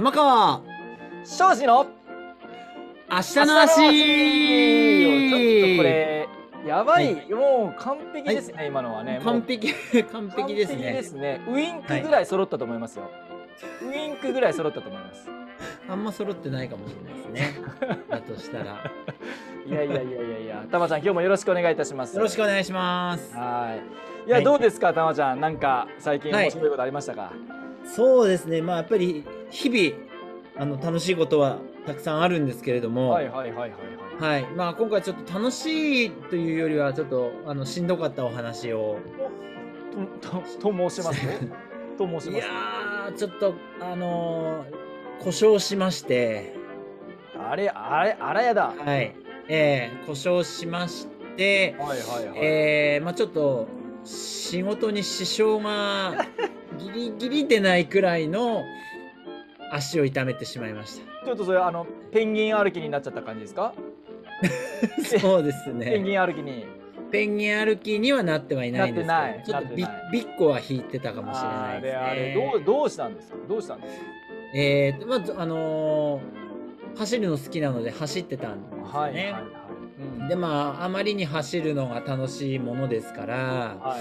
玉川。庄司の明日の足。ちょっとこれやばい、もう完璧ですね、今のはね。完璧。完璧ですね。ですね。ウインクぐらい揃ったと思いますよ、ウインクぐらい揃ったと思います。あんま揃ってないかもしれないですね。だとしたら。よいやいやいやいやいや。たまちゃん今日もよろしくお願いいたします。ろしくお願いします。はい。いや、はい。どうですかたまちゃん。なんか最近はい面白いことありましたか、そうですね。まあやっぱり日々あの楽しいことはたくさんあるんですけれどもはい、はいはいはいはい。はい。まあ、今回ちょっと楽しいというよりはちょっとあのしんどかったお話を。ととと申します？ね と申しいやますーちょっとあのー故障しまして。あれあれあらやだ。はい。えー、故障しましてはいはいはい、えーまあ、ちょっと仕事に支障がギリギリでないくらいの足を痛めてしまいましちょっとそれあのペンギン歩きになっちゃった感じですか？た。そうですペンね。ギン歩きに。ペンギン歩きにはなってはいないんですけど、ちょっとビッコは引いてたかもしれないですね。あれどうどうしたんですか？どうしたんですか？えーとまずあのー走るの好きなので走ってたんですよね。はいはいはい、うん。でまああまりに走るのが楽しいものですから、はいはい。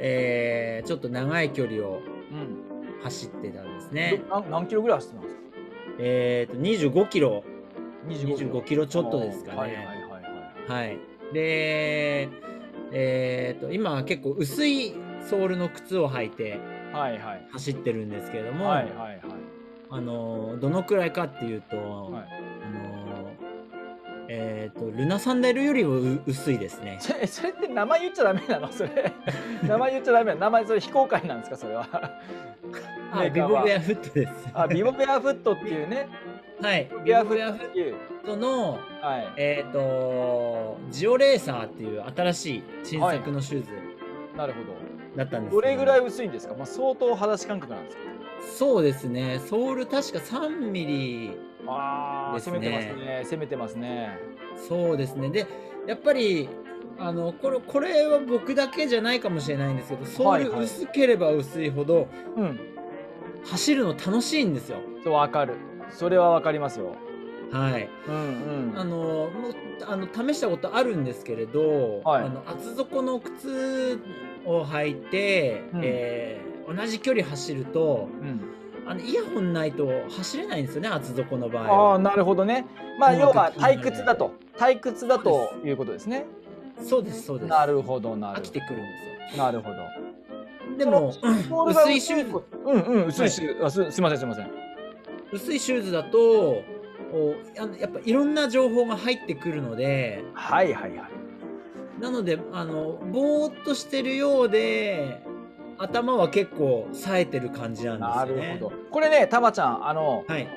えーちょっと長い距離をうん走ってたんですね。ど何何キロぐらい走ってたんですか？えーと25キロ。25 25キロ。ちょっとですかね。はいはいはいはい。はい。で、えーと今は結構薄いソールの靴を履いて走ってるんですけれども、はいはいはい。あのどのくらいかっていうと、はいえーとルナサンダルよりもう薄いですね。それそれって名前言っちゃダメなの？それ名前言っちゃダメなの？名前それ非公開なんですか？それは。は。ビボベアフットです。あビボベアフットっていうね。はい。ビビアフボベアフッットのはい。えっ、とジオレーサーっていう新しい新作のシューズ。なるほど。だったんですけど。れぐらいい薄いんですか、まあ、相当裸足感覚なんですか？そうですね。ソール確か3ミリああ、攻めてますね。攻めてますね。そうですね。で、やっぱり、あの、これ、これは僕だけじゃないかもしれないんですけど、ソはいはい。ール薄ければ薄いほど、うん。走るの楽しいんですよ。そうわかる。それはわかりますよ。はい。うんうん。あの、もう、あの、試したことあるんですけれど、はい。あの、厚底の靴を履いて、うん。えー同じ距離走ると、うんあの、イヤホンないと走れないんですよね、厚底の場合ああは。なるほどね。まあ音要は退屈だと。退屈だということですね。そうです、そうです。なるほどなるほど。飽きてくるんですなるほど。よ。でも、薄いシューズ、うんうん薄いシューズ、あすすいませんすいません。薄いシューズだとおあのやっぱいろんな情報が入ってくるので。はいはいはい。なのであのぼーっとしてるようで頭は結構冴えてる感じなんですなる。ほどこれねたまちゃんあのはい、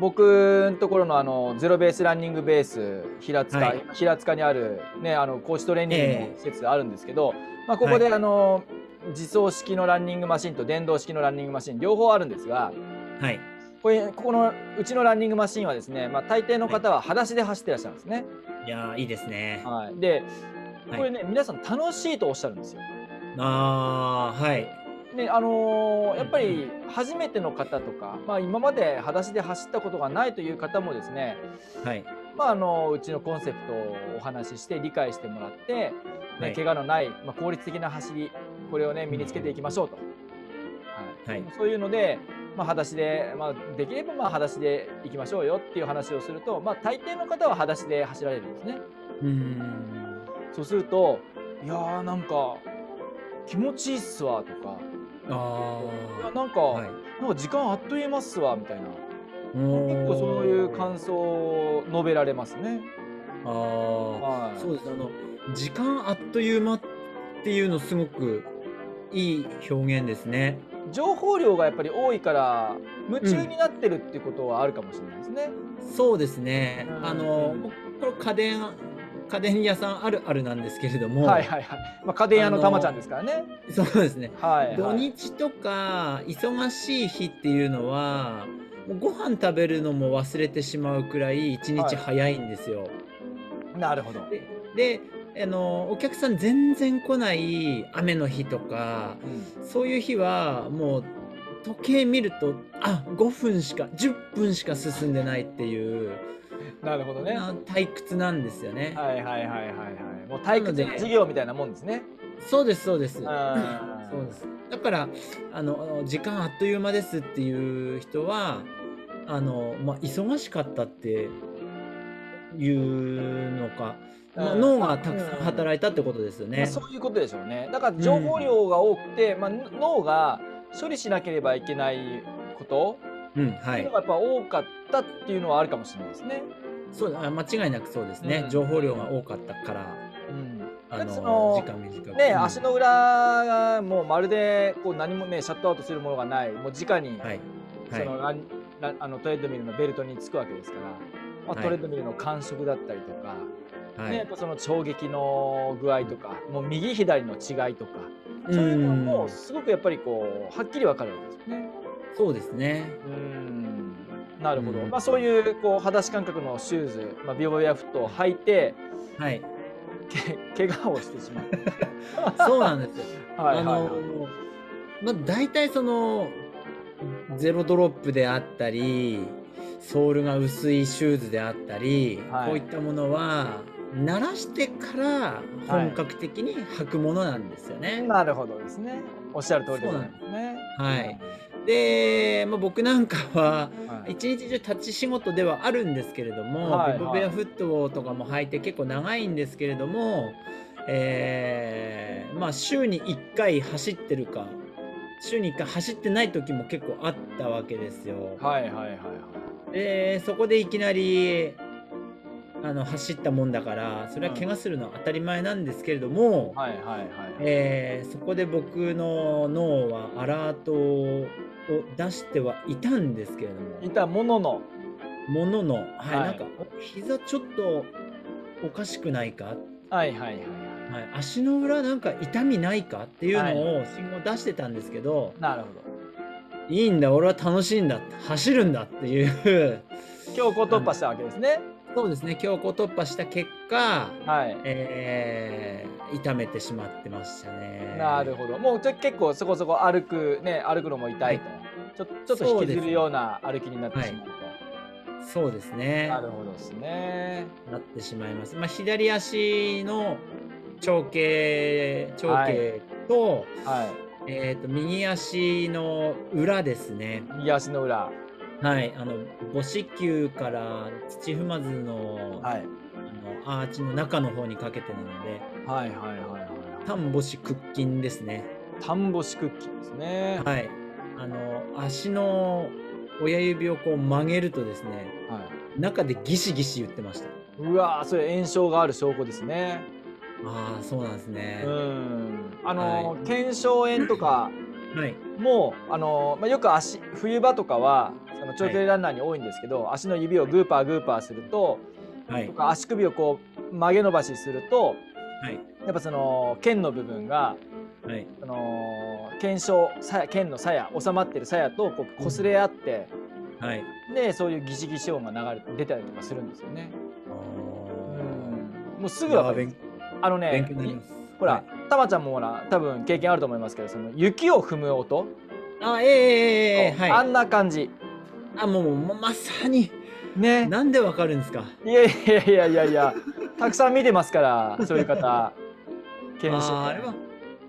僕のところのあのゼロベースランニングベース平塚、はい平塚にあるねあのコーチトレーニングええの施設があるんですけど、まあここで、はいあの自走式のランニングマシンと電動式のランニングマシン両方あるんですがはい、これここのうちのランニングマシンはですね、まあ、大抵の方は裸足で走ってらっしゃるんですね。いやーいいですね。はい、ではいこれね、皆さん楽しいとおっしゃるんですよ。あーはい。ねあのーやっぱり初めての方とか、まあ、今まで裸足で走ったことがないという方もですね、はい。まあ、あのうちのコンセプトをお話しして理解してもらって、ねはい。怪我のない、まあ、効率的な走りこれをね身につけていきましょうと、はい。はい。そういうので、まあ、裸足で、まあ、できればまあ裸足で行きましょうよっていう話をすると、まあ、大抵の方は裸足で走られるんですね。うーん。そうするといやーなんか気持ちいいっすわとか。あいやなんか、ーはい。なんか時間あっという間っすわみたいな。結構そういう感想を述べられますね。あー。はい。そうですあの時間あっという間っていうのすごくいい表現ですね。情報量がやっぱり多いから夢中になってるっていうことはあるかもしれないですね。そうですね。うん。あのこれ家電家電屋さんあるあるなんですけれども、はいはいはい。まあ家電屋のたまちゃんですからね。そうですね。はい、はい。土日とか忙しい日っていうのはもうご飯食べるのも忘れてしまうくらい一日早いんですよ。なるほど。でであのお客さん全然来ない雨の日とかうんそういう日はもう時計見るとあ5分しか10分しか進んでないっていうなるほどね。な退屈なんですよね。はいはいはいはいはい。もう退屈な授業みたいなもんですね。そうですそうです。そうです。だからあの時間あっという間ですっていう人はあのまあ忙しかったっていうのか、脳がたくさん働いたってことですよね。まあそういうことでしょうね。だから情報量が多くて、まあ、脳が処理しなければいけないことうんはいの。がやっぱ多かったっていうのはあるかもしれないですね。そうあ間違いなくそうですね。うん情報量が多かったからうん、あだってそのの時間短く。ね、うん足の裏がもうまるでこう何もねシャットアウトするものがないもう直に、はいそのランランあのトレッドミルのベルトにつくわけですから、まあはいトレッドミルの感触だったりとか、はい。ね、やっぱその衝撃の具合とかもう右左の違いとかうそういうのんもすごくやっぱりこうはっきりわかるわけですよね。そうですね。うんなるほど、うんまあ、そういうこう裸足感覚のシューズ、まあ、ビオビアフットを履いてはい。け 怪我をしてしまう。そうなんですよ。はいはいはいあのまあ大体そのゼロドロップであったりソールが薄いシューズであったり、はいこういったものは慣らしてから本格的に履くものなんですよね。なるほどですね。おっしゃる通りですね。はいで、まあ、僕なんかははい一日中立ち仕事ではあるんですけれども、はいはいビブベアフットとかも履いて結構長いんですけれども、えーまあ週に1回走ってるか週に1回走ってない時も結構あったわけですよ。はいはいはいはい。でそこでいきなりあの走ったもんだからそれは怪我するのは当たり前なんですけれども、はいはいはい。えーそこで僕の脳はアラートを出してはいたんですけれどもいたものの。ものの、はいはいなんかお膝ちょっとおかしくないか、はいはいはいはい。はい、足の裏なんか痛みないかっていうのを信号出してたんですけど、なるほど。い、いんだ俺は楽しいんだ走るんだっていう強行突破したわけですね。そうですね強行突破した結果、はい。えー痛めてしまってましたね。なるほど。もうちょ結構そこそこ歩くね歩くのも痛いと。ちょちょっと引きずるような歩きになってしまうと。そうですね。なるほどですね。なってしまいます。まあ、左足の長径長径と,、はえー、と右足の裏ですね。い。右足の裏。はい、あの母子球から土踏まずの,、はい。あのアーチの中の方にかけてなのではいはいはいはい。単母子屈筋ですね。田んぼしクッキーですね。はい、あの足の親指をこう曲げるとですねは中でギシギシ言ってました。い。うわーそれ炎症がある証拠ですね。ああそうなんですね。うん。あのはい腱鞘炎とかはいもあの、まあ、よく足冬場とかはその長距離ランナーに多いんですけど、足の指をグーパーグーパーするとはい。とか足首をこう曲げ伸ばしするとはい。やっぱその腱の部分がはい。その腱鞘さ腱の鞘収まってる鞘とこう擦れ合って、はい。でそういうギシギシ音が流れ出たりとかするんですよね。あうん。もうすーぐわかる。いやあのね。ほら、はい。たまちゃんもほら多分経験あると思いますけどその雪を踏む音、あ、ええええええはい。あんな感じあ、もう、まさに、ねなんでわかるんですか？いやいやいやいやいやたくさん見てますからそういう方検証あーあれは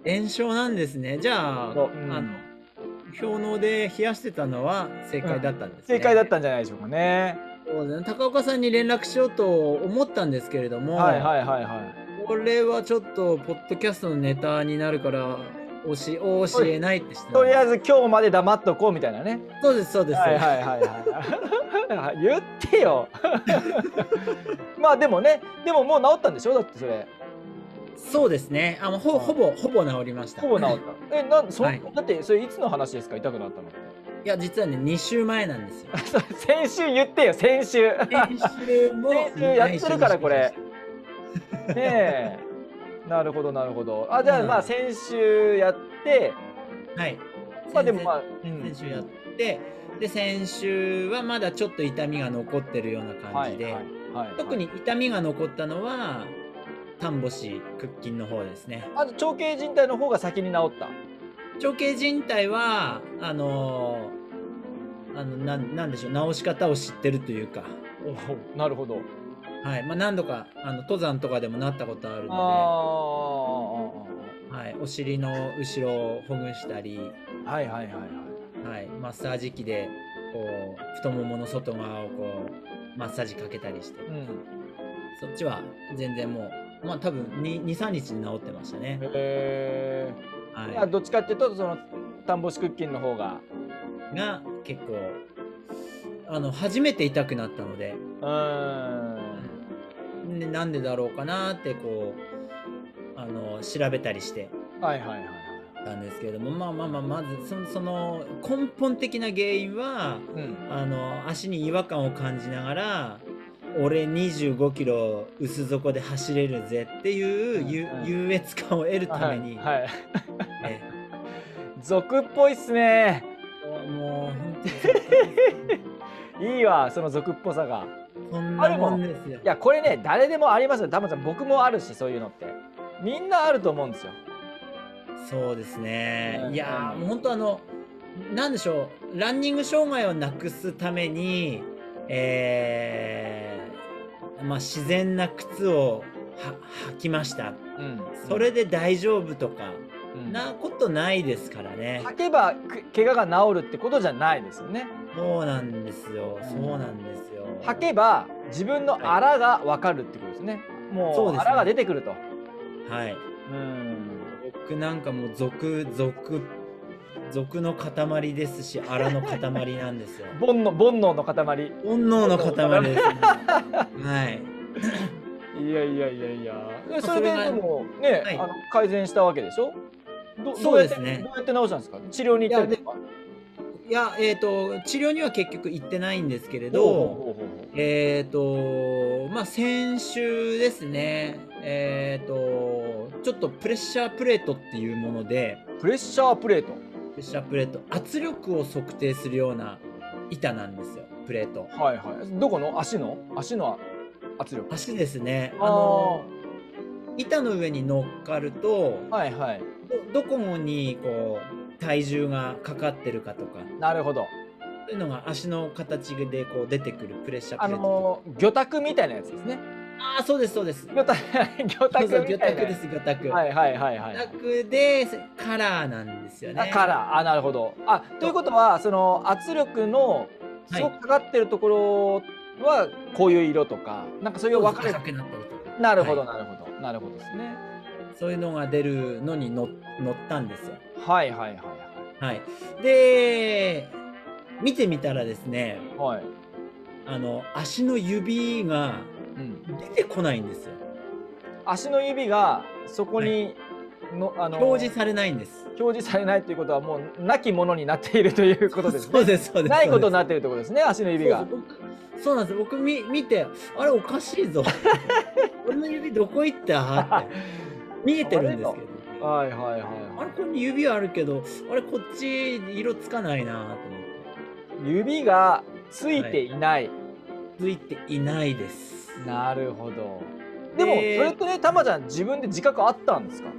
炎症なんですね。じゃあ、そううんあの氷嚢で冷やしてたのは正解だったんです、ね正解だったんじゃないでしょうかね。そうですね。高岡さんに連絡しようと思ったんですけれども、はいはいはいはい。これはちょっとポッドキャストのネタになるから教し教えないってしてとりあえずず今日まで黙っとこうみたいなね。そうですそうです。はいはいはいはい。言ってよ。まあでもね、でももう治ったんでしょ？だってそれ。そうですね。あのほほぼほぼ治りました。ほぼ治った。え、なんそ、はいだってそれいつの話ですか？痛くなったのって。いや実はね2週前なんですよ。先週言ってよ先週。先週も先週やってるからこれ。ねえ。なるほどなるほど。あじゃあうんまあ先週やって、はい。まあでもまあ、う先週やって、で先週はまだちょっと痛みが残ってるような感じで、はいはいはい、特に痛みが残ったのは丹母子屈筋の方ですね。あと長径靭帯の方が先に治った？長径靭帯はあのあのなんなんでしょう直し方を知ってるというか、おおなるほど。はいまあ、何度かあの登山とかでもなったことあるあのあで、はい、お尻の後ろをほぐしたり、はいはいはいはい。はい、マッサージ機でこう太ももの外側をこうマッサージかけたりしてうん。そっちは全然もうまあ多分23日で治ってましたね。へえ。はいやどっちかっていうとその田んぼし屈筋の方が。が結構あの初めて痛くなったのでうーん。でなんでだろうかなってこうあの調べたりしてはいはいはいはい。たんですけれどもまあまあまあまずそのその根本的な原因はうん。あの足に違和感を感じながら俺25キロ薄底で走れるぜっていうゆうんうん優越感を得るために、はい。はい、え 俗っぽいっすね。もう本当に いいわその俗っぽさが。こんなもんですよい。やこれね誰でもありますよ。多分さん僕もあるしそういうのって。みんなあると思うんですよ。そうですね。うんいやーもう本当あのなんでしょうランニング障害をなくすために、えーまあ、自然な靴をは履きました。うん。それで大丈夫とか、うんなことないですからね。履けばく怪我が治るってことじゃないですよね。そうなんですよ。うんそうなんですよ。履けば自分のあらが分かるってことですね。もそうですねうあらが出てくると。はい。うん。僕なんかもう俗俗俗の塊ですし、荒の塊なんですよ。煩悩煩悩の塊。煩悩の塊です、ね。はい。いやいやいやいや。まあそれででもね、はいあの改善したわけでしょ？どそうですねどうやってどうやって治したんですか？治療に行ったりとか。いや、えっ、と、治療には結局行ってないんですけれど、えっ、と、まあ、先週ですね、えっ、と、ちょっとプレッシャープレートっていうもので、プレッシャープレート？プレッシャープレート、圧力を測定するような板なんですよ、プレート。はいはい。どこの？足の？足の圧力。足ですね。ああの、板の上に乗っかると、はいはい。どどこにこう体重がかかってるかとか、なるほど。そういうのが足の形でこう出てくるプレッシャーあプレート。の魚拓みたいなやつですね。ああ、そうです、そうです。魚拓 魚拓魚。拓です、魚拓。はいはいはいはい。魚拓でカラーなんですよね。あカラーあなるほどあということはその圧力のすごくかかってるところはこういう色とかなんかそういう分かれなるほどはいなるほどなるほどですねそういうのが出るのに乗乗ったんですよ。はいはいはいはい。で、見てみたらですね、はいはい、あの、足の指がうん、出てこないんですよ。足の指がそこにの、あの表示されないんです。表示されないということはもうなきものになっているということですね そうです、そうです。ないことになっっているということですね足の指がそうなんです。僕み見て、あれおかしいぞ。俺の指どこ行った？って見えてるんですけど。はいはいはいあれここに指あるけど、あれこっち色つかないなと思って。指がついていない、ついていないです。なるほどでもそでれってねたまちゃん自分で自覚あったんですか？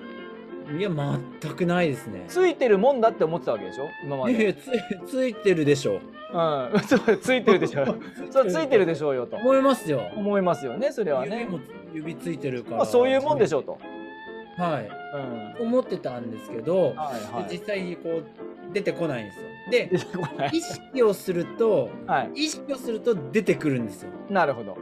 いや、全くないですね。ついてるもんだって思ってたわけでしょ？今まで。つついてるでしょう。うん、そ うついてるでしょ。そうついてるでしょうよと思いますよ。思いますよねそれはね。指も指ついてるから。まあそういうもんでしょうと。はい。うん。思ってたんですけど、はいはい。で実際にこう出てこないんですよ。で意識をすると、はい。意識をすると出てくるんですよ。なるほど。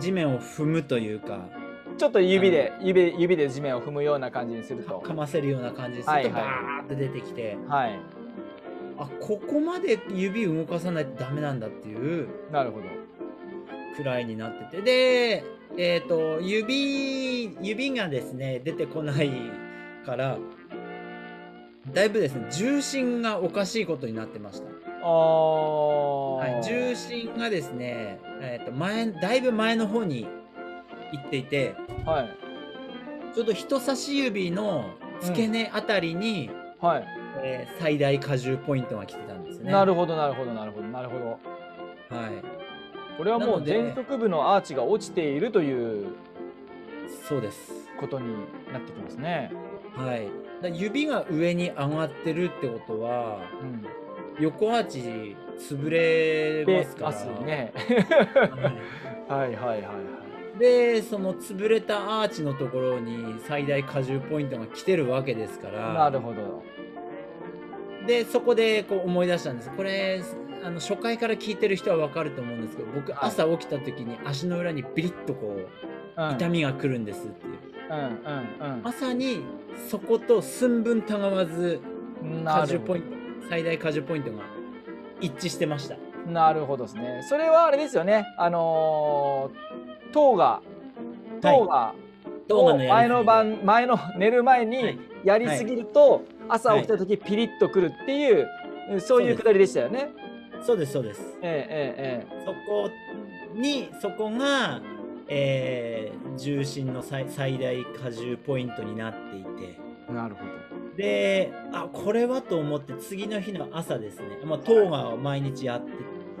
地面を踏むというか、ちょっと指で指指で地面を踏むような感じにすると。かませるような感じですると、はいはいバーって出てきて、はい。あここまで指動かさないとダメなんだっていうなるほど。くらいになっててでえっ、と指指がですね出てこないからだいぶですね重心がおかしいことになってました、ああ。はい、重心がですね、えー、と前だいぶ前の方に行っていてはいちょうど人差し指の付け根あたりに、はい。えー最大荷重ポイントが来てたんですねなるほどなるほどなるほどなるほど。はいこれはもうなので前足部のアーチが落ちているというそうですことになってきますね。はい。だ指が上に上がってるってことはうん横アーチ潰れでますからね。ははいはいはいはい。いでその潰れたアーチのところに最大荷重ポイントが来てるわけですからなるほど。でそこでこう思い出したんですこれあの初回から聞いてる人は分かると思うんですけど僕はい。朝起きた時に足の裏にビリッとこうん。う痛みが来るんですっていう。うんうんまさにそこと寸分たがわずうん。なるほど。荷重ポイント最大荷重ポイントが一致してました。なるほどですね。それはあれですよね。あのー、糖が糖が動画のやりすぎ前の晩前の寝る前はにい。やりすぎると朝起きた時ピリッとくるっていうそういうくだりでしたよね。そうですそうですえええええそこにそこが、えー重心の最最大荷重ポイントになっていてえなるほであこれはと思って次の日の朝ですね、まあ、トーガを毎日やって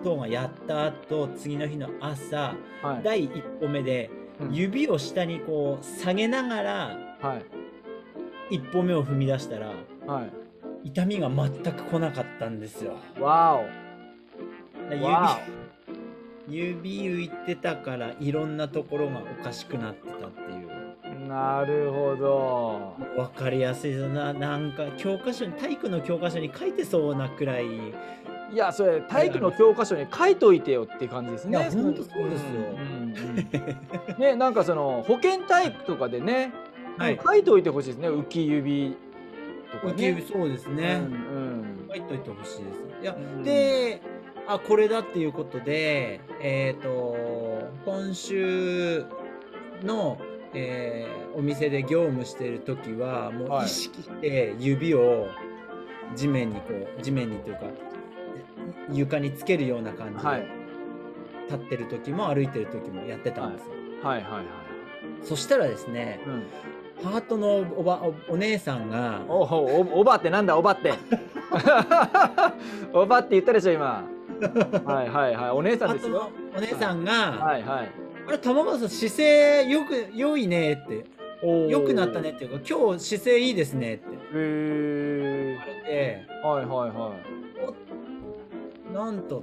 トーガやった後次の日の朝ど。はい。第一歩目でうん指を下にこう下げながらはい一歩目を踏み出したらはい。痛みが全く来なかったんですよ。わ指指浮いてたからいろんなところがおかしくなってたっていう。お。なるほど。分かりやすいですな。なんか教科書に体育の教科書に書いてそうなくらい。いやそれ体育の教科書に書いといてよって感じですね。いやほんとそうですよ。んうんうんねなんかその保健体育とかでね、はい。書いておいてほしいですね。浮き指とかね。浮き指そうですね、うん。書いといてほしいです。いやうん。であこれだっていうことでえっ、と今週の、えーお店で業務してる時はもはいう意識して指を地面にこう地面にというか床につけるような感じはいで立ってる時も歩いてる時もやってたんですよ、はいはいはい。そしたらですねうん、ハートのおばおお姉さんがおおおおばってなんだおばって。おばって言ったでしょ今。はいはいはいお姉さんですよ。お姉さんが、はいはい。あれ玉川さん姿勢よく良いねって良くなったねっていうか今日姿勢いいですねってへえ言われてはいはいはい。おなんと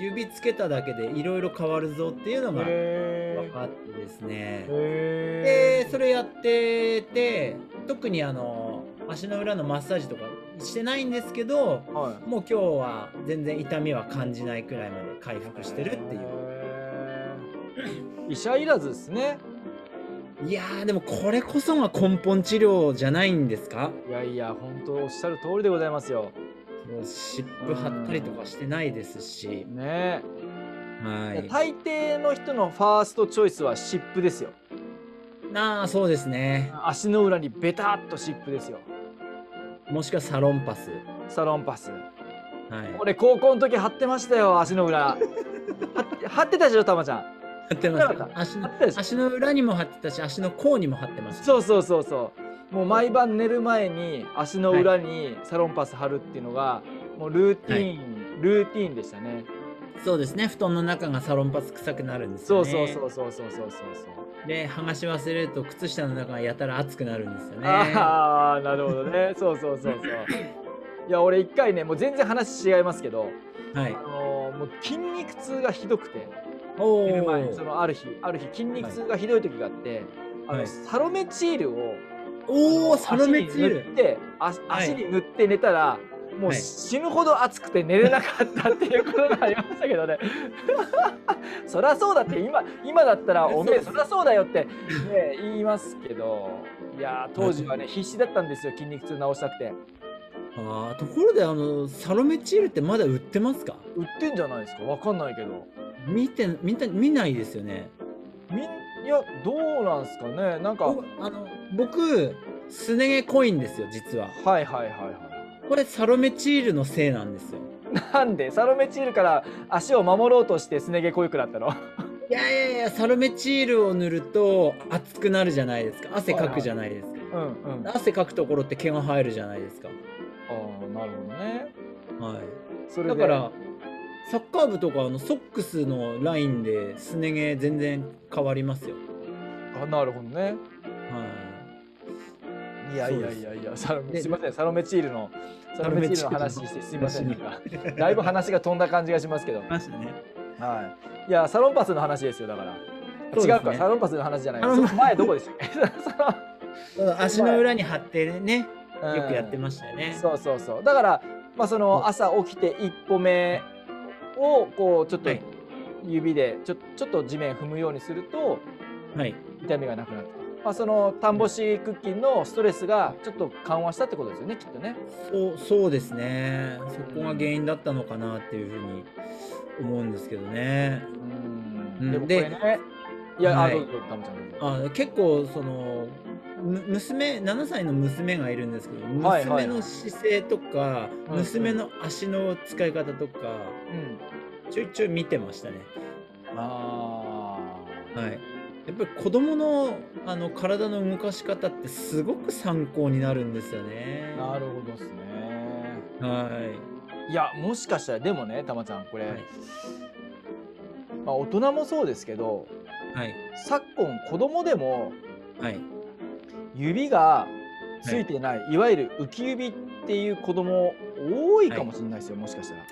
指つけただけでいろいろ変わるぞっていうのが分へかってですねえ。でそれやってて特にあの足の裏のマッサージとかしてないんですけどはい。もう今日は全然痛みは感じないくらいまで回復してるっていう。医者いらずですね。いやーでもこれこそが根本治療じゃないんですか？いやいや本当おっしゃる通りでございますよ。もう湿布貼ったりとかしてないですし、ねえ。はい。大抵の人のファーストチョイスは湿布ですよ。なあ、そうですね。足の裏にベタっと湿布ですよ。もしくはサロンパス。サロンパス。はい。俺高校の時貼ってましたよ足の裏。貼ってたでしょたまちゃん。貼ってま貼ってなかっ。た？す足の足の裏にも貼ってたし、足の甲にも貼ってます。そうそうそうそう。もう毎晩寝る前に足の裏にサロンパス貼るっていうのがもうルーティーン、ルーティーンでしたね。そうですね。布団の中がサロンパス臭くなるんですよね。そうそうそうそうそうそうそう。で剥がし忘れると靴下の中がやたら熱くなるんですよね。ああなるほどね。そうそうそうそう。いや俺一回ねもう全然話違いますけど、はい、あのもう筋肉痛がひどくておお前そのある日ある日筋肉痛がひどい時があって、はい、あのサロメチールをおおサロメチール。って足に塗って寝たら、はいもうはい。死ぬほど暑くて寝れなかったっていうことがありましたけどね。そりゃそうだって今今だったら おめえそりゃそうだよって、ね、言いますけど。いやー当時はね必死だったんですよ筋肉痛治したくて。あーところで、あの、サロメチールってまだ売ってますか？売ってんじゃないですか？わかんないけど。見て、見た、見ないですよね。みんいやどうなんすかね？なんか僕あの僕すね毛濃いんですよ実は。はいはいはいはこれサロメチールのせいなんですよ。いなんで？サロメチールから足を守ろうとしてすね毛濃くなったの？いやいやいやサロメチールを塗ると熱くなるじゃないですか。汗かくじゃないですか、うんうん。あ汗かくところって毛が生えるじゃないですか。あなるほどね。はい。それで？だからサッカー部とかあのソックスのラインですね毛全然変わりますよ。あなるほどね。はいいやいやいやいや、サロすみません、サロメチールの、サロメチールの話してすみません、だいぶ話が飛んだ感じがしますけど。ましたね。はい。いや、サロンパスの話ですよ、だから。ね違うか、サロンパスの話じゃない。前どこでしたっけ？足の裏に貼ってね、うんよくやってましたよね。そうそうそう。だから、まあ、その朝起きて一歩目を、こう、ちょっとはい指で、ちょちょっと地面踏むようにすると、はい。痛みがなくなった。まあ、その田んぼしクッキンのストレスがちょっと緩和したってことですよね、きっとね。そうそうですね。そこが原因だったのかなっていうふうに思うんですけどね。うん。でもこでれね。いや、はいあ、結構そのむ娘7歳の娘がいるんですけどはいはい娘の姿勢とか、うん娘の足の使い方とかうん。ちょいちょい見てましたね。ああ。はい。やっぱり子供のあの体の動かし方ってすごく参考になるんですよね。なるほどですね。はい。いや、もしかしたら、でもね、たまちゃん、これ、はいまあ、大人もそうですけど、はい。昨今、子供でもはい。指がついてない、い、わゆる浮き指っていう子供多いかもしれないですよ、もしかしたら。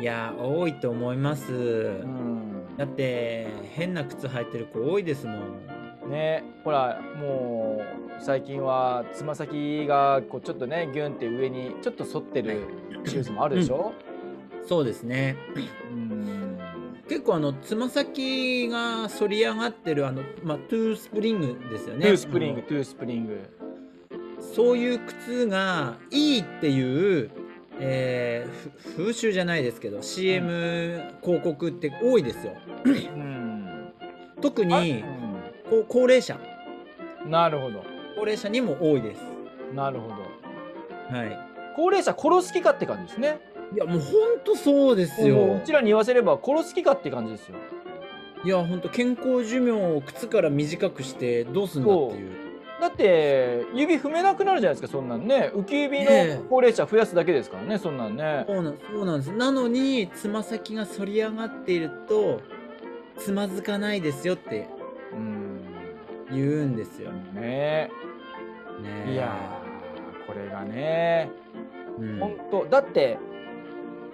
いや多いと思います。うん。だって変な靴履いてる子多いですもん。ね、ほら、もう最近はつま先がこうちょっとね、ギュンって上にちょっと反ってるシューズもあるでしょ？そうですね。うん。結構あのつま先が反り上がってるあのまあ toe spring ですよね。 toe spring、あ toe spring。のそういう靴がいいっていう、えーふ風習じゃないですけど CM 広告って多いですよ。うん。特あにこ高齢者うんなるほど。高齢者にも多いです。なるほど。はい。高齢者殺す気かって感じですね。いやもう本当そうですよう。ちらに言わせれば殺す気かって感じですよ。いや本当健康寿命を靴から短くしてどうすんだっていう。だって指踏めなくなるじゃないですかそんなんね。浮き指の高齢者増やすだけですからねそんなんね。そうなんです。なのにつま先が反り上がっているとつまずかないですよってうん。言うんですよ。ね。ねいやーこれがねうん。本当だって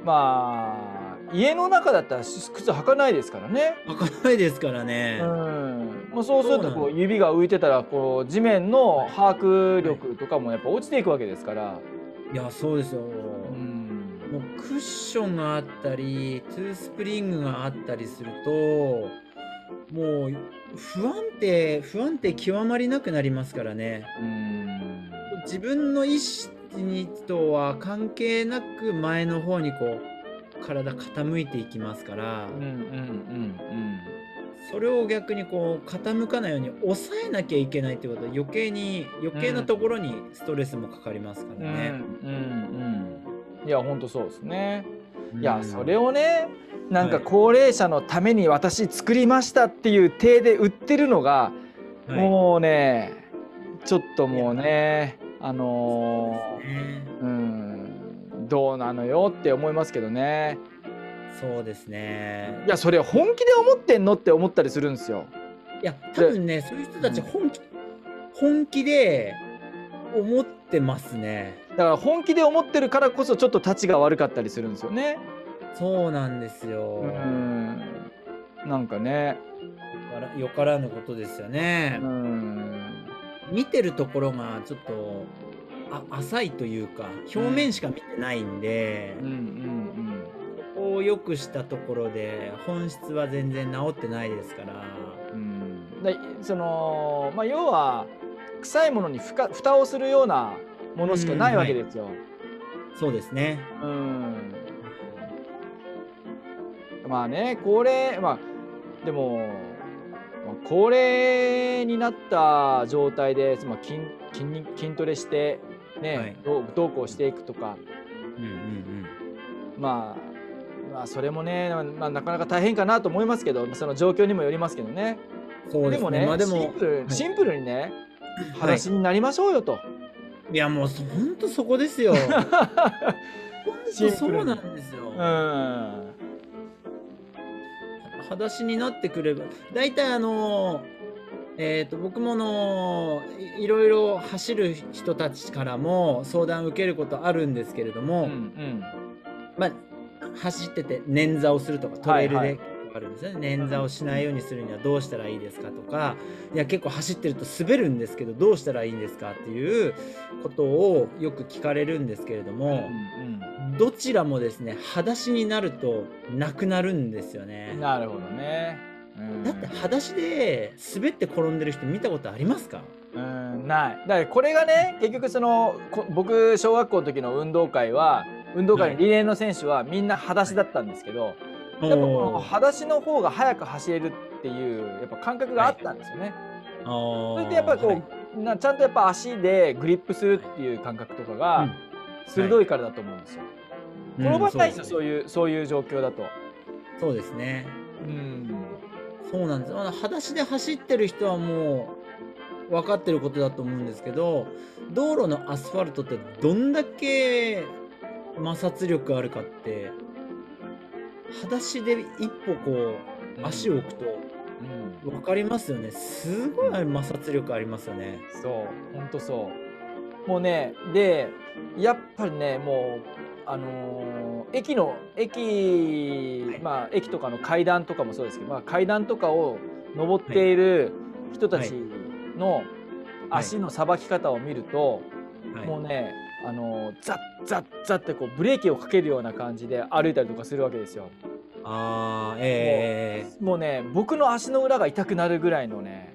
まあ家の中だったら靴履かないですからね。履かないですからうね。んまあ、そうするとこう指が浮いてたらこう地面の把握力とかもやっぱ落ちていくわけですから、いやそうですよ。うん。もうクッションがあったり toe spring があったりするともう不安定不安定極まりなくなりますからね。うん。自分の意思にとは関係なく前の方にこう体傾いていきますから、うんうんうんそれを逆にこう傾かないように抑えなきゃいけないってことは余計に余計なところにストレスもかかりますからね。うんうんうん。いや本当そうですね。いやうんそれをねなんかはい高齢者のために私作りましたっていう体で売ってるのが、はい。もうねちょっともうねあのそうね。んどうなのよって思いますけどねそうですねい。やそれ本気で思ってんのって思ったりするんですよ。いや多分ねそういう人たち本気本気で思ってますね。だから本気で思ってるからこそちょっと立ちが悪かったりするんですよね。そうなんですよ。うんなんかね。よからよからぬことですよね。うん見てるところがちょっとあ浅いというか表面しか見てないんで、うんうんここを良くしたところで本質は全然治ってないですから。うんうん。でそのまあ要は臭いものにふか蓋をするようなものしかないわけですよ。そうですね。うん。まあね高齢まあでも、まあ高齢になった状態で、まあ、筋筋肉筋トレしてね、はいどうどうこうしていくとかうんうんまあまあそれもね、まあ、なかなか大変かなと思いますけどその状況にもよりますけどね。うん。そうですね。もね、まあでもシンプルはいシンプルにね、はい裸足になりましょうよと。いやもう本当そこですよ。そうなんですよ。うん。裸足になってくれば大体あのえー、と僕ものいいろいろ走る人たちからも相談を受けることあるんですけれども、うんうんまあ、走ってて捻挫をするとかトレイルであるんですよね、捻挫をしないようにするにはどうしたらいいですかとか。いや結構走ってると滑るんですけどどうしたらいいんですかっていうことをよく聞かれるんですけれども、どちらもですね裸足になるとなくなるんですようね。ん。なるほどね。うん。だって裸足で滑って転んでる人見たことありますか？うんない。だからこれがね結局そのこ僕小学校の時の運動会は運動会のリレーの選手はみんな裸足だったんですけど、やっぱこの裸足の方が速く走れるっていうやっぱ感覚があったんですよね。それでやっぱりこう、はいなちゃんとやっぱ足でグリップするっていう感覚とかが鋭いからだと思うんですよ。うん転ばないですよ、うんそういうそういう状況だと。そうですね。うん。そうなんです。あの裸足で走ってる人はもう分かってることだと思うんですけど道路のアスファルトってどんだけ摩擦力あるかって裸足で一歩こう足を置くとうん。分かりますよね。すごい摩擦力ありますよね。そう、本当そう。もうね、で、やっぱりね、もう、あのー駅の、駅、はい。まあ、駅とかの階段とかもそうですけど、まあ、階段とかを登っている人たちの足のさばき方を見ると、はい。もうね、あのーザッザッザッってこうブレーキをかけるような感じで歩いたりとかするわけですよ。あーえもうね、僕の足の裏が痛くなるぐらいのね、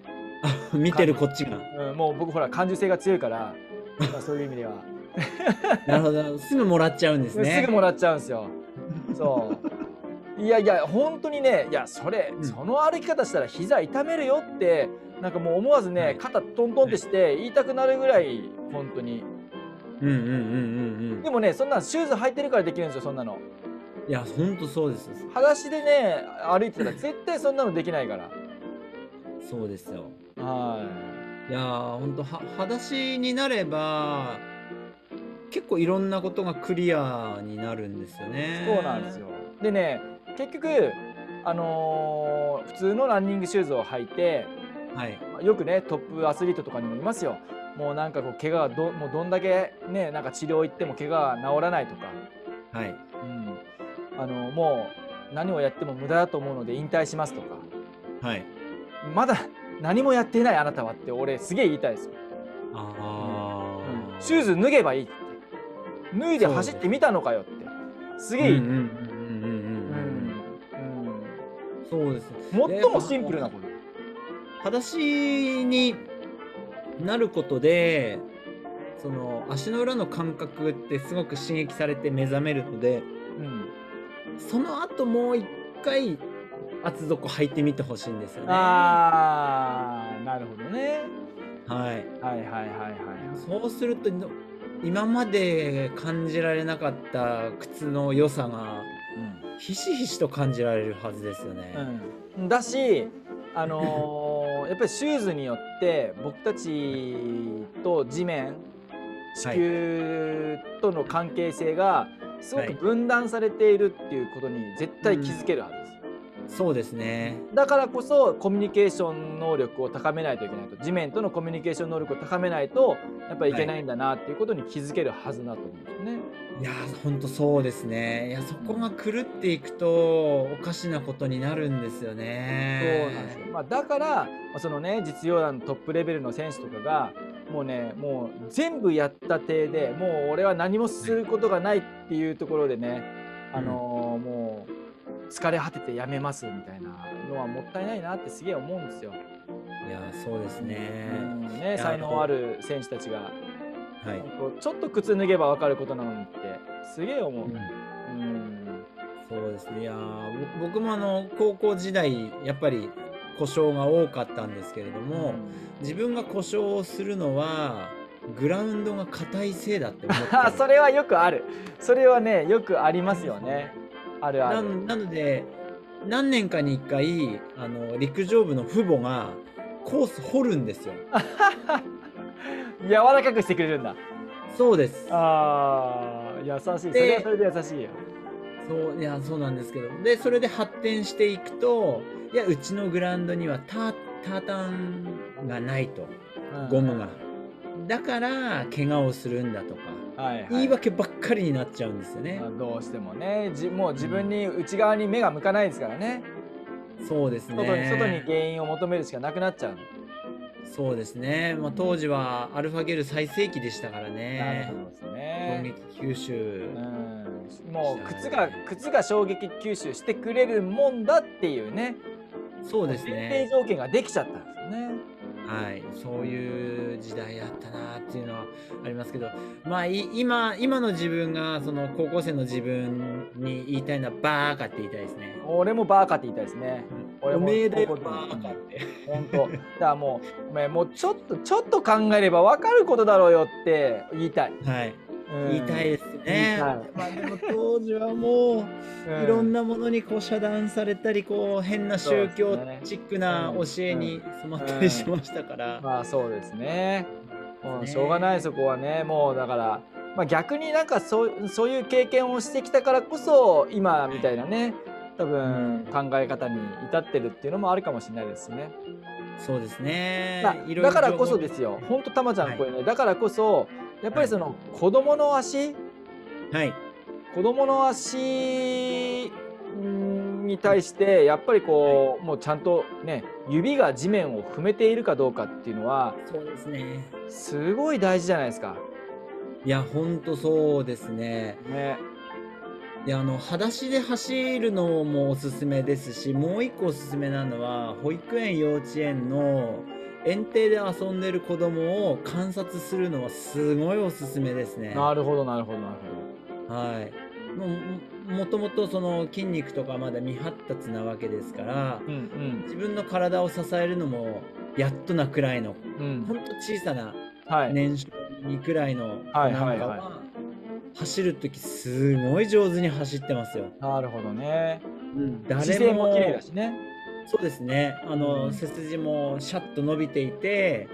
ー、見てるこっちがうん、もう僕ほら感受性が強いから、まあ、そういう意味では。なるほどすぐもらっちゃうんですねすぐもらっちゃうんですよ。そう。いやいや本当にねいやそれ、うんその歩き方したら膝痛めるよってなんかもう思わずね、はい肩トントンってして言いたくなるぐらい本当にでもねそんなシューズ履いてるからできるんですよそんなの。いやほんとそうです。裸足でね歩いてたら絶対そんなのできないから。そうですよ。はい。やーほんとは裸足になれば結構いろんなことがクリアになるんですよいね。そうなんですよ。でね結局あのー普通のランニングシューズを履いてはい。よくねトップアスリートとかにもいますよもうなんかこう怪我がどもうどんだけねなんか治療行っても怪我が治らないとか、はい。うん、あのもう何をやっても無駄だと思うので引退しますとか。はい。まだ何もやっていないあなたはって俺すげえ言いたいですよ、あー。シューズ脱げばいいって。脱いで走ってみたのかよって。すげえ言いたい、うんうんうんうんうんううんん。そうですうん最もシンプルなこと。裸足になることでその足の裏の感覚ってすごく刺激されて目覚めるのでうんその後もう一回厚底履いてみてほしいんですよね。はあーなるほどね。い、はいはいはいはいはい。そうするとの今まで感じられなかった靴の良さがひしひしと感じられるはずですよね。うん、だし、あのーやっぱりシューズによって僕たちと地面地球との関係性がすごくはい分断されているっていうことに絶対気づけるはず。そうですね。だからこそコミュニケーション能力を高めないといけないと地面とのコミュニケーション能力を高めないとやっぱりいけないんだなっていうことに気づけるはずだと思うんですよね。いやーほんとそうですね。いやそこが狂っていくとおかしなことになるんですよね。そうなんですよ、まあ、だから、まあ、そのね実業団のトップレベルの選手とかがもうねもう全部やった体でもう俺は何もすることがないっていうところでね、あのーもう疲れ果ててやめますみたいなのはもったいないなってすげえ思うんですよ。いやーそうですね。うんねや才能ある選手たちがはい。ちょっと靴脱げば分かることなのにってすげえ思う。うんうんそうですね。いや僕もあの高校時代やっぱり故障が多かったんですけれども、自分が故障をするのはグラウンドが硬いせいだって思ってる それはよくある。それはねよくありますよね。あるあなる。なので何年かに1回あの陸上部の父母がコース掘るんですよ。柔らかくしてくれるんだ。そうです。ああ、優しい。それはそれで優しいよ。そういやそうなんですけどでそれで発展していくといやうちのグラウンドにはタタータンがないとうんゴムが。だから怪我をするんだとかはいはい言い訳ばっかりになっちゃうんですよねまあ。どうしてもねじもう自分に内側に目が向かないですからねそうです外に外にね。原因を求めるしかなくなっちゃう、そうですね。まあ、当時はアルファゲル最盛期でしたからね。ほどです衝ね、撃吸収。うん、もう靴が靴が衝撃吸収してくれるもんだっていうねそうです前ね提。条件ができちゃったんですよね。はい、そういう時代だったなっていうのはありますけど、まあい今今の自分がその高校生の自分に言いたいのはバーカって言いたいですね。俺もバーカって言いたいですね。俺おもめえだよバーカって。本当。だからもうお前もうちょっとちょっと考えればわかることだろうよって言いたい。はい、うん言いたいです言ね。まあでも当時はもういろんななものにこう遮断されたりこう変な宗教チックな教えに染まったりしましたから。まあそうですね。もうねしょうがないそこはねもうだから、まあ、逆になんかそうそういう経験をしてきたからこそ今みたいなね多分考え方に至ってるっていうのもあるかもしれないですね。そうですねまあ。だからこそですよ。本当たまちゃんこれね、だからこそやっぱりその子供の足？はい。子供の足んに対してやっぱりこう、もうちゃんとね指が地面を踏めているかどうかっていうのはそうですね。すごい大事じゃないですか。いや、ほんとそうですね。ね。いや、あの、裸足で走るのもおすすめですし、もう一個おすすめなのは、保育園、幼稚園の園庭で遊んでる子供を観察するのはすごいおすすめですね。なるほどなるほどなるはい。もうもともとその筋肉とかまだ未発達なわけですからほど。うん自分の体を支えるのもやっとなくらいのうんうん。ほんと小さなはい。年少にくらいの子はないんかはいはは走る時すごい上手に走ってますよ。なるほどね。誰姿勢も綺麗だしね。そうですねあの、うん背筋もシャッと伸びていて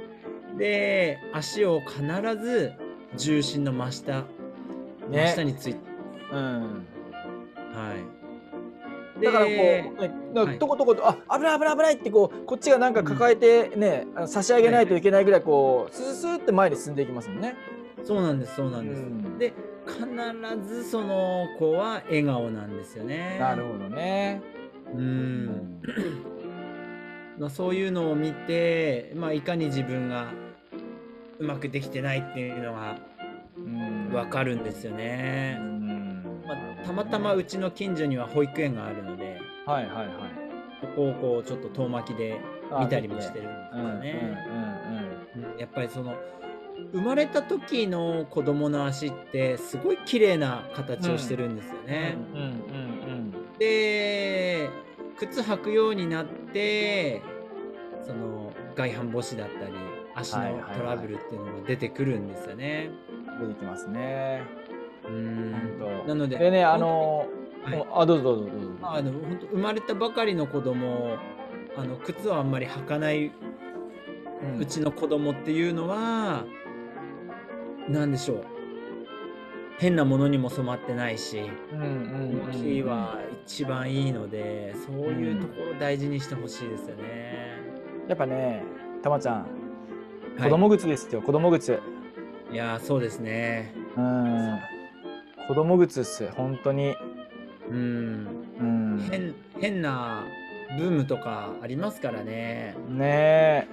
で足を必ず重心の真下、真下ね。についてうん。はい。だからこう、でね、だかとことこと、あ危ない危ない危ないってこうこっちがなんか抱えてね、あの差し上げないといけないぐらいこうスースーって前に進んでいきますもんね。そうなんですそうなんです。うんで必ずその子は笑顔なんですよね。なるほどね。う。うんまあ、そういうのを見て、まあ、いかに自分がうまくできてないっていうのがうん分かるんですよねう。んまあ、たまたまうちの近所には保育園があるのではいはいはい。ここをこうちょっと遠巻きであ見たりもしてるんですうんうんうんからね。うんやっぱりその生まれた時の子供の足ってすごい綺麗な形をしてるんですようんね。うんうんで靴履くようになってその外反母趾だったり足のはいはいはいトラブルっていうのが出てくるんですよね。うん。出てきますね。うんなのででねあのはいあどうぞどうぞどうぞ。あの本当生まれたばかりの子供あの靴をあんまり履かないうんうちの子供っていうのは何でしょう変なものにも染まってないし動きは一番いいのでそういうところを大事にしてほしいですよね。やっぱねたまちゃんはい子供靴ですよ、子供靴。いやーそうですね。うん。子供靴っす本当に。うんうん。変変なブームとかありますからね。ね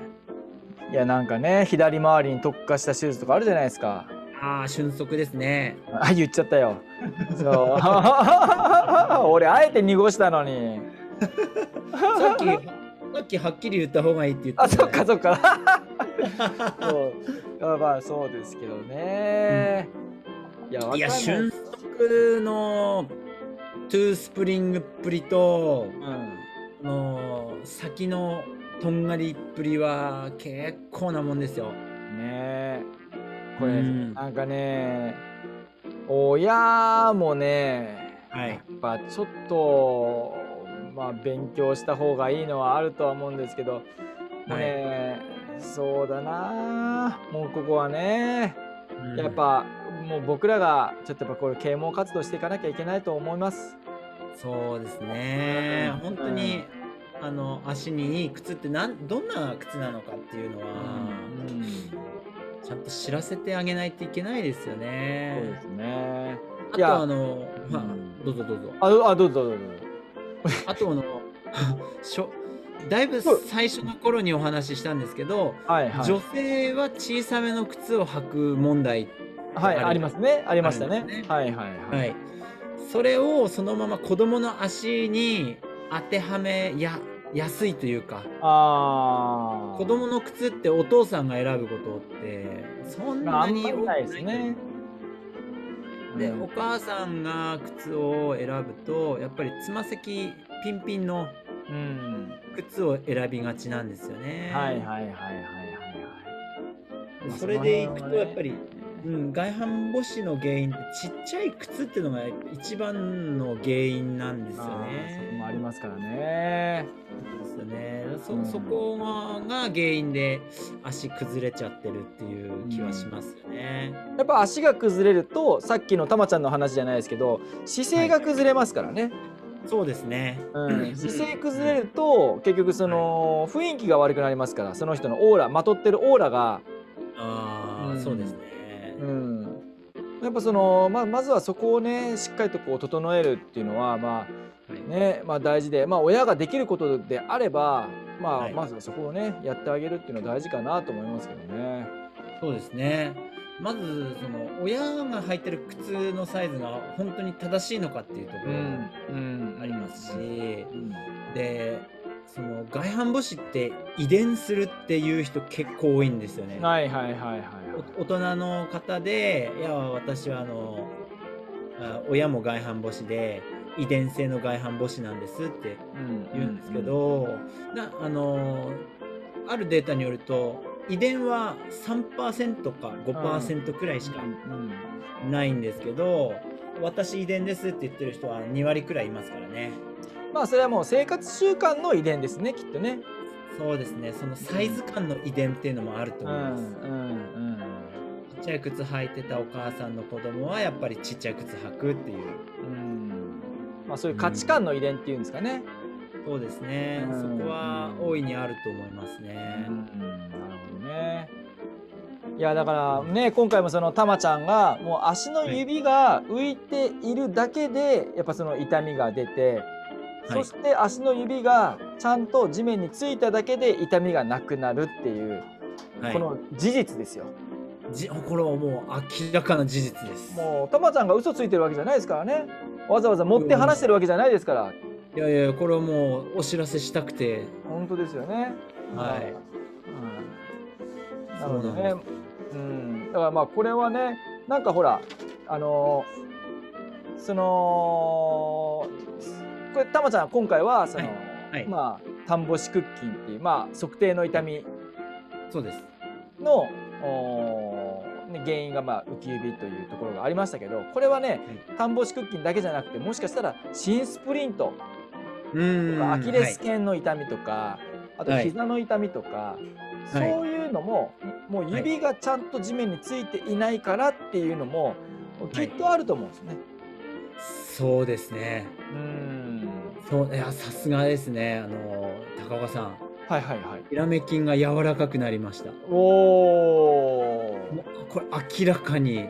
え。いやなんかね左回りに特化したシューズとかあるじゃないですか。ああ俊足ですね。あ言っちゃったよ。そう。俺あえて濁したのに。さっきさっきはっきり言った方がいいって言ってあそったかそっか。そう あまあそうですけどね。いやわかんいやない俊足のトゥースプリングっぷりとうん。あの先のとんがりっぷりは結構なもんですよ。ねえこれ、うん。なんかね親もねはい。やっぱちょっとまあ勉強した方がいいのはあるとは思うんですけど、もうねそうだな。もうここはねうん。やっぱもう僕らがちょっとやっぱこれ啓蒙活動していかなきゃいけないと思います。そうですね。うん。本当にあの足にいい靴ってなんどんな靴なのかっていうのは、ちゃんと知らせてあげないといけないですよそうでね。すね。あとあの、まあうんどうぞどうぞ。あ、どあどうぞどうぞどうぞ。あとあの しょだいぶ最初の頃にお話ししたんですけど、はいはい。女性は小さめの靴を履く問題、はい、ありますね。ありましたねね。はいはいはい。はい、それをそのまま子供の足に当てはめややすいというかああ。子供の靴ってお父さんが選ぶことってそんなんにまりないで多くないすね。で、うんお母さんが靴を選ぶとやっぱりつま先ピンピンのうん。靴を選びがちなんですよね。はいはいはいはいはいはい。それでいくとやっぱり、まうん、外反母趾の原因ってちっちゃい靴っていうのが一番の原因なんですよあそこもありね。ますからね。ですよねそうんそこが原因で足崩れちゃってるっていう気はしますよね。やっぱ足が崩れるとさっきのたまちゃんの話じゃないですけど姿勢が崩れますからね、そうですね。うん、姿勢崩れると結局その雰囲気が悪くなりますからその人のオーラまとってるオーラが、ああ、うんそうですね。うん、やっぱそのまあまずはそこをねしっかりとこう整えるっていうのはまはいあねまあ大事でまあ親ができることであればまあ、はいまずはそこをねやってあげるっていうのは大事かなと思いますけどね。そうですね。まずその親が履いてる靴のサイズが本当に正しいのかっていうところもうんありますし、うんでその外反母趾って遺伝するっていう人結構多いんですよね。はいはいはいはいはい。お大人の方でいや私はあのあ親も外反母趾で遺伝性の外反母趾なんですって言うんですけど、なあのあるデータによると遺伝は3%か5%くらいしかうんないんですけど、私遺伝ですって言ってる人は2割くらいいますからね。まあそれはもう生活習慣の遺伝ですねきっとね。そうですねそのサイズ感の遺伝っていうのもあると思います。うんちっちゃい靴履いてたお母さんの子供はやっぱりちっちゃい靴履くっていう。うんまあそういう価値観の遺伝っていうんですかね。そうですね、うんそこは大いにあると思いますうんね。なるほどね。いやだからね今回もそのたまちゃんがもう足の指が浮いているだけでやっぱその痛みが出て、はいそして足の指がちゃんと地面についただけで痛みがなくなるっていう、はいこの事実ですよ。じこれはもう明らかな事実です。もうたまちゃんが嘘ついてるわけじゃないですからね。わざわざ持って話してるわけじゃないですから。いやいやこれはもうお知らせしたくて、本当ですよね。はいうん。なるほどね。うん。だからまあこれはね、なんかほらあのーそのこれたまちゃん今回はその、はい。はい。まあ田んぼし屈筋っていうまあ測定の痛みそうです。のおーね原因がまあ浮き指というところがありましたけど、これはね、田んぼし屈筋だけじゃなくてもしかしたら新スプリントとかアキレス腱の痛みとか、あとはい。膝の痛みとか、そういうのも、もう指がちゃんと地面についていないからっていうのも、きっとあると思うんですね。そうですね。うん。そういやさすがですね。あの高岡さん、はいはいはい。ひらめ筋が柔らかくなりました。おお。これ明らかにへ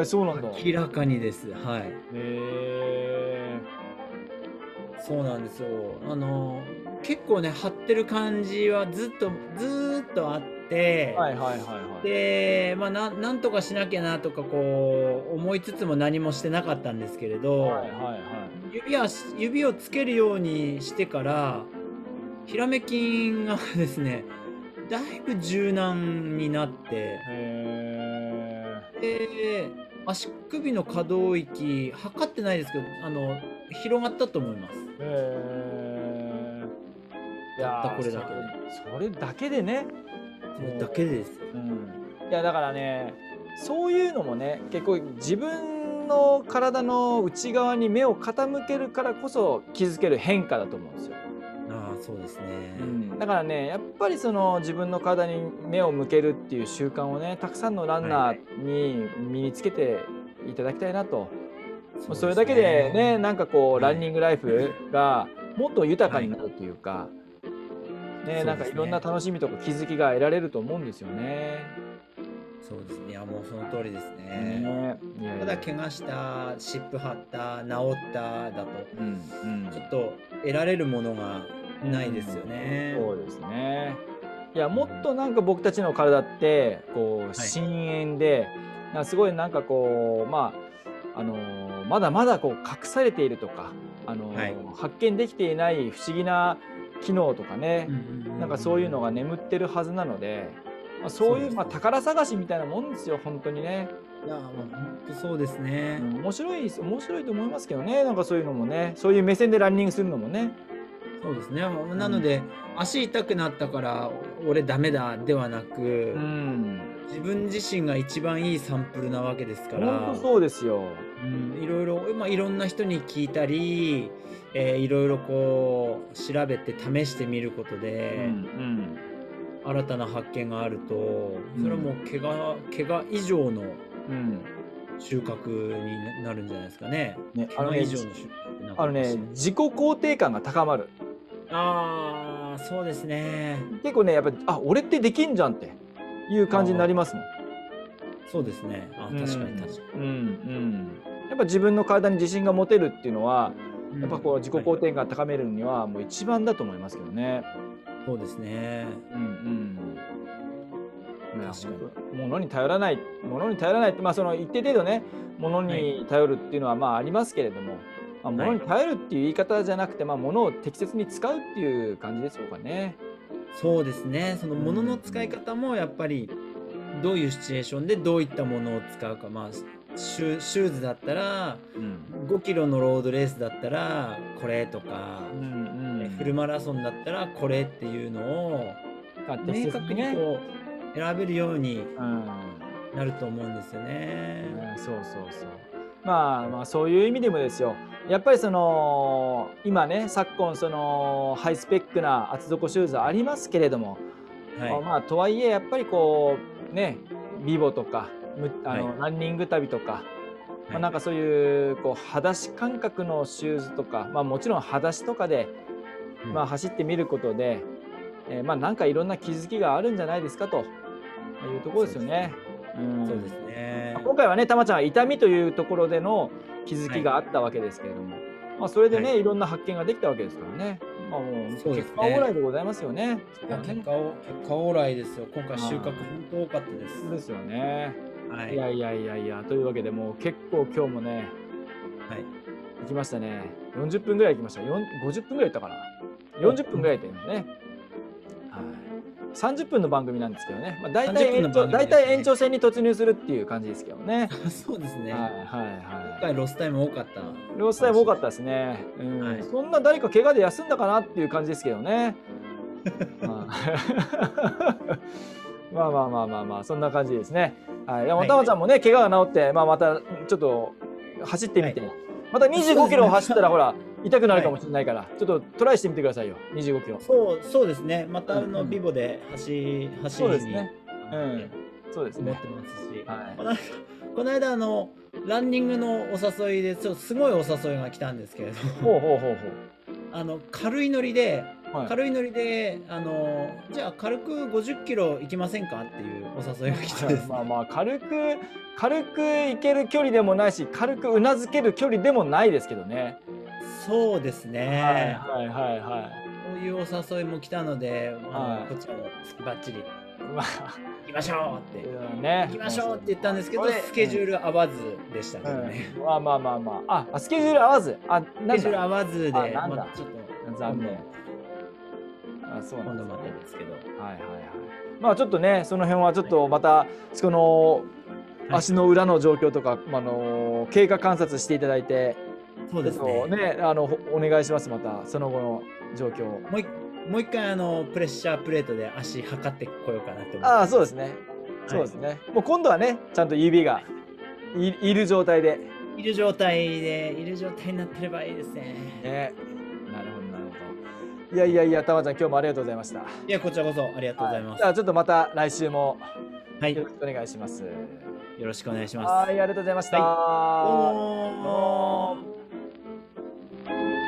え、そうなんだ。へ明らかにです。はい。え。そうなんですよ。あの結構ね張ってる感じはずっとずーっとあって、はいはいはいはい。でまあなんなんとかしなきゃなとかこう思いつつも何もしてなかったんですけれど、はいはいはい。指は指をつけるようにしてからひらめ筋がですねだいぶ柔軟になってへで足首の可動域測ってないですけどあの広がったと思います。やったこれだけでそれだけでね。それだけですよ。うん、いやだからねそういうのもね結構自分の体の内側に目を傾けるからこそ気づける変化だと思うんですよ。ああそうですね。うん、だからねやっぱりその自分の体に目を向けるっていう習慣をねたくさんのランナーに身につけていただきたいなと。うですねそれだけでねなんかこうはいランニングライフがもっと豊かになるというか、そうですねねなんかいろんな楽しみとか気づきが得られると思うんですよね。そうですね。いやもうその通りですね。ね。ただ怪我した湿布貼った治っただと。うんうん。ちょっと得られるものがないですよね、そうですね。いやもっとなんか僕たちの体ってこうい深淵で、なんかすごいなんかこうまああのーまだまだこう隠されているとか、あのーはい。発見できていない不思議な機能とかね、なんかそういうのが眠ってるはずなので、まあ、そういうまあ、宝探しみたいなもんですよ本当にね、いやもう本当そうですね、うん面白い面白いと思いますけどねなんかそういうのもね。そういう目線でランニングするのもね。そうですね。なので、足痛くなったから俺ダメだではなく、うん。自分自身が一番いいサンプルなわけですから。本当そうですよ。うんいろいろ、まあ、いろんな人に聞いたり、えーいろいろこう調べて試してみることうで、ん新たな発見があるとうんそれはもう怪我怪我以上のうんうん収穫になるんじゃないですかね。ね、あのね怪我以上の収穫になるあのね自己肯定感が高まるああそうですね。結構ねやっぱりあ俺ってできんじゃんっていう感じになりますもん。そうですね。あうん確かに確かうんうん、やっぱ自分の体に自信が持てるっていうのはに。やっぱこう自己肯定感高めるにはもう一番だと思いますけどね。そうですね。うんうん確かに物に頼らない物に頼らないってまあその一定程度ね物に頼るっていうのはまあありますけれども、まあ、物に頼るっていう言い方じゃなくて、まあ、物を適切に使うっていう感じでしょうかね。そうですね。その物の使い方もやっぱりどういうシチュエーションでどういったものを使うか。まあシュシューズだったらうん5キロのロードレースだったらこれとか、うんうんフルマラソンだったらこれっていうのを明確切にこう選べるようにうんなると思うんですよね。ねそうそうそう。まあまあそういう意味でもですよ。やっぱりその今ね昨今そのハイスペックな厚底シューズありますけれども、はい。まあとはいえやっぱりこうねビボとかむあの、はいランニング旅とか、まあ、はいなんかそういうこう裸足感覚のシューズとか、まあ、もちろん裸足とかで、うんまあ、走ってみることで、えーまあなんかいろんな気づきがあるんじゃないですかというところですよね。うんそうですね。今回はね、たまちゃんは痛みというところでの気づきがあったわけですけれども、まあ、それでね、、はいろんな発見ができたわけですからね、まあ、もう結果オーライでございますよね。いや結果を結果オーライですよ。今回収穫本当多かったです。ですよね。、はいい。やいやいやいや、というわけでもう結構今日もね、はい。行きましたね。40分ぐらい行きました。よん50分ぐらい行ったかな。40分ぐらい行ったよね。はい。30分の番組なんですけどね、まあ、大体30分の延長、ね大体延長戦に突入するっていう感じですけどね。そうですね。はいはい今はい。回ロスタイム多かった。両スタイム多かったですね。うんはいそんな誰か怪我で休んだかなっていう感じですけどね。まあまあまあまあまあまあそんな感じですね。はい。でもはいたまちゃんもね怪我が治ってまあまたちょっと走ってみて、はいまた25キロ走ったらほはら痛くなるかもしれないから、ちょっとトライしてみてくださいよ25キロ。そうそうですね。またあうんうんのビボで走走そうりにですね。うんそうですね思って。ますし、はいこの間あのランニングのお誘いでちょっとすごいお誘いが来たんですけれど、ほうほうほうあの軽いノリでほう。はい。軽いノリであのじゃあ軽く50キロ行きませんかっていうお誘いが来てですね まあまあ軽く軽く行ける距離でもないし軽くうなずける距離でもないですけどね。そうですはいね。はいはいはこういうお誘いも来たので、はいこっちもスキバッチリい。まあ行きましょうって。ね。行きましょうって言ったんですけど、スケジュール合わずでしたけどね。うんまあまあまあまあ。あスケジュール合わず。あスケジュール合わずで、あなんだまあちょっと残念。あそうなんですですけど。はいはいはい。まあちょっとねその辺はちょっとまたそのはい足の裏の状況とか、あの経過観察していただいて、そうですね。ねあのお願いしますまたその後の状況を。もう一もう一回あのプレッシャープレートで足測ってこようかなと思。ああそうですね。そうですね。もう今度はねちゃんと指がいいる状態で。いる状態でいる状態になってればいいですね。ね。なるほどなるほど。いやいやいやたまちゃん今日もありがとうございました。いやこちらこそありがとうございます。じゃあちょっとまた来週もはい、よよろしくお願いします。ろしくお願いします。はい、ありがとうございました。どうもーどうも thank you